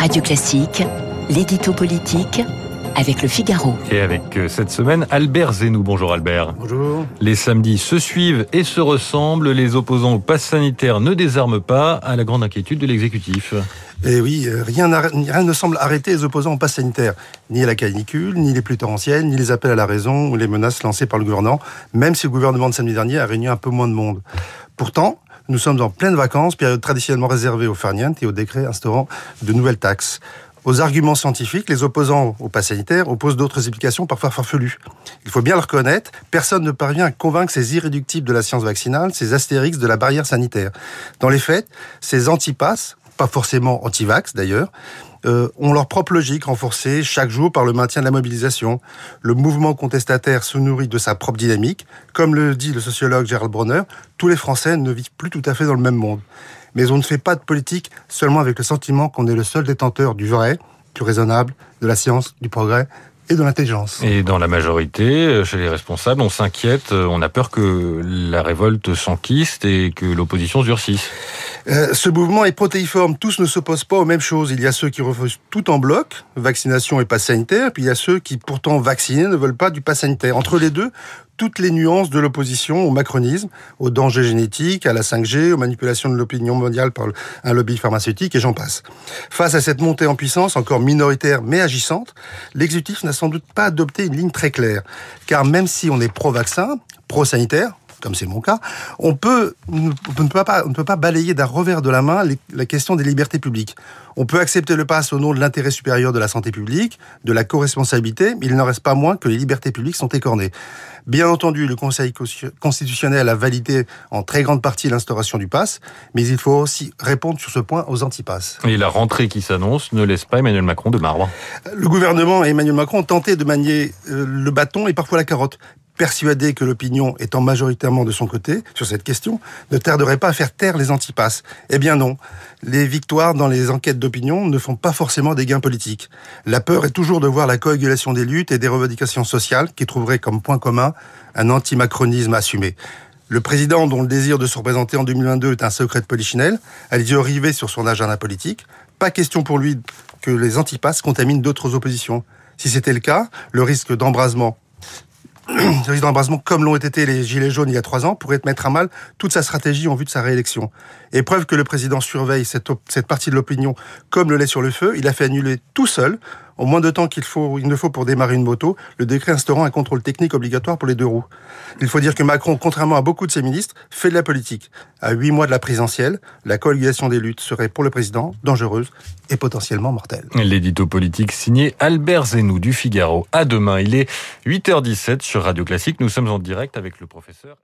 Radio Classique, l'édito politique avec le Figaro. Et avec euh, cette semaine, Albert Zenou. Bonjour Albert. Bonjour. Les samedis se suivent et se ressemblent. Les opposants au pass sanitaire ne désarment pas, à la grande inquiétude de l'exécutif. Et eh oui, euh, rien, rien, ne semble arrêter les opposants au pass sanitaire. Ni la canicule, ni les pluies torrentielles, ni les appels à la raison ou les menaces lancées par le gouvernement, même si le gouvernement de samedi dernier a réuni un peu moins de monde. Pourtant, nous sommes en pleine vacances, période traditionnellement réservée aux farnientes et aux décrets instaurant de nouvelles taxes. Aux arguments scientifiques, les opposants au pass sanitaire opposent d'autres explications parfois farfelues. Il faut bien le reconnaître, personne ne parvient à convaincre ces irréductibles de la science vaccinale, ces astérix de la barrière sanitaire. Dans les faits, ces antipasses, pas forcément anti-vax d'ailleurs, euh, ont leur propre logique renforcée chaque jour par le maintien de la mobilisation. Le mouvement contestataire se nourrit de sa propre dynamique. Comme le dit le sociologue Gérald Bronner, tous les Français ne vivent plus tout à fait dans le même monde. Mais on ne fait pas de politique seulement avec le sentiment qu'on est le seul détenteur du vrai, du raisonnable, de la science, du progrès et de l'intelligence. Et dans la majorité, euh, chez les responsables, on s'inquiète, euh, on a peur que la révolte s'enquiste et que l'opposition durcisse. Euh, ce mouvement est protéiforme. Tous ne s'opposent pas aux mêmes choses. Il y a ceux qui refusent tout en bloc, vaccination et pass sanitaire, puis il y a ceux qui, pourtant vaccinés, ne veulent pas du pass sanitaire. Entre les deux, toutes les nuances de l'opposition au macronisme, aux dangers génétiques, à la 5G, aux manipulations de l'opinion mondiale par un lobby pharmaceutique, et j'en passe. Face à cette montée en puissance, encore minoritaire mais agissante, l'exécutif n'a sans doute pas adopté une ligne très claire. Car même si on est pro-vaccin, pro-sanitaire, comme c'est mon cas, on peut, on ne peut pas, on ne peut pas balayer d'un revers de la main la question des libertés publiques. On peut accepter le pass au nom de l'intérêt supérieur de la santé publique, de la co-responsabilité, mais il n'en reste pas moins que les libertés publiques sont écornées. Bien entendu, le Conseil constitutionnel a validé en très grande partie l'instauration du pass, mais il faut aussi répondre sur ce point aux antipasses. Et la rentrée qui s'annonce ne laisse pas Emmanuel Macron de marbre. Le gouvernement et Emmanuel Macron ont tenté de manier euh, le bâton et parfois la carotte persuadé que l'opinion étant majoritairement de son côté sur cette question, ne tarderait pas à faire taire les antipasses. Eh bien non, les victoires dans les enquêtes d'opinion ne font pas forcément des gains politiques. La peur est toujours de voir la coagulation des luttes et des revendications sociales qui trouveraient comme point commun un antimacronisme assumé. Le président, dont le désir de se représenter en 2022 est un secret de polichinelle, a les yeux rivés sur son agenda politique. Pas question pour lui que les antipasses contaminent d'autres oppositions. Si c'était le cas, le risque d'embrasement le risque d'embrasement, comme l'ont été les Gilets jaunes il y a trois ans, pourrait mettre à mal toute sa stratégie en vue de sa réélection. Et preuve que le président surveille cette, cette partie de l'opinion comme le lait sur le feu, il a fait annuler tout seul, en moins de temps qu'il faut, il ne faut pour démarrer une moto, le décret instaurant un contrôle technique obligatoire pour les deux roues. Il faut dire que Macron, contrairement à beaucoup de ses ministres, fait de la politique. À huit mois de la présidentielle, la coalition des luttes serait pour le président dangereuse et potentiellement mortelle. L'édito politique signé Albert Zenou du Figaro. À demain, il est 8h17 sur Radio Classique. Nous sommes en direct avec le professeur.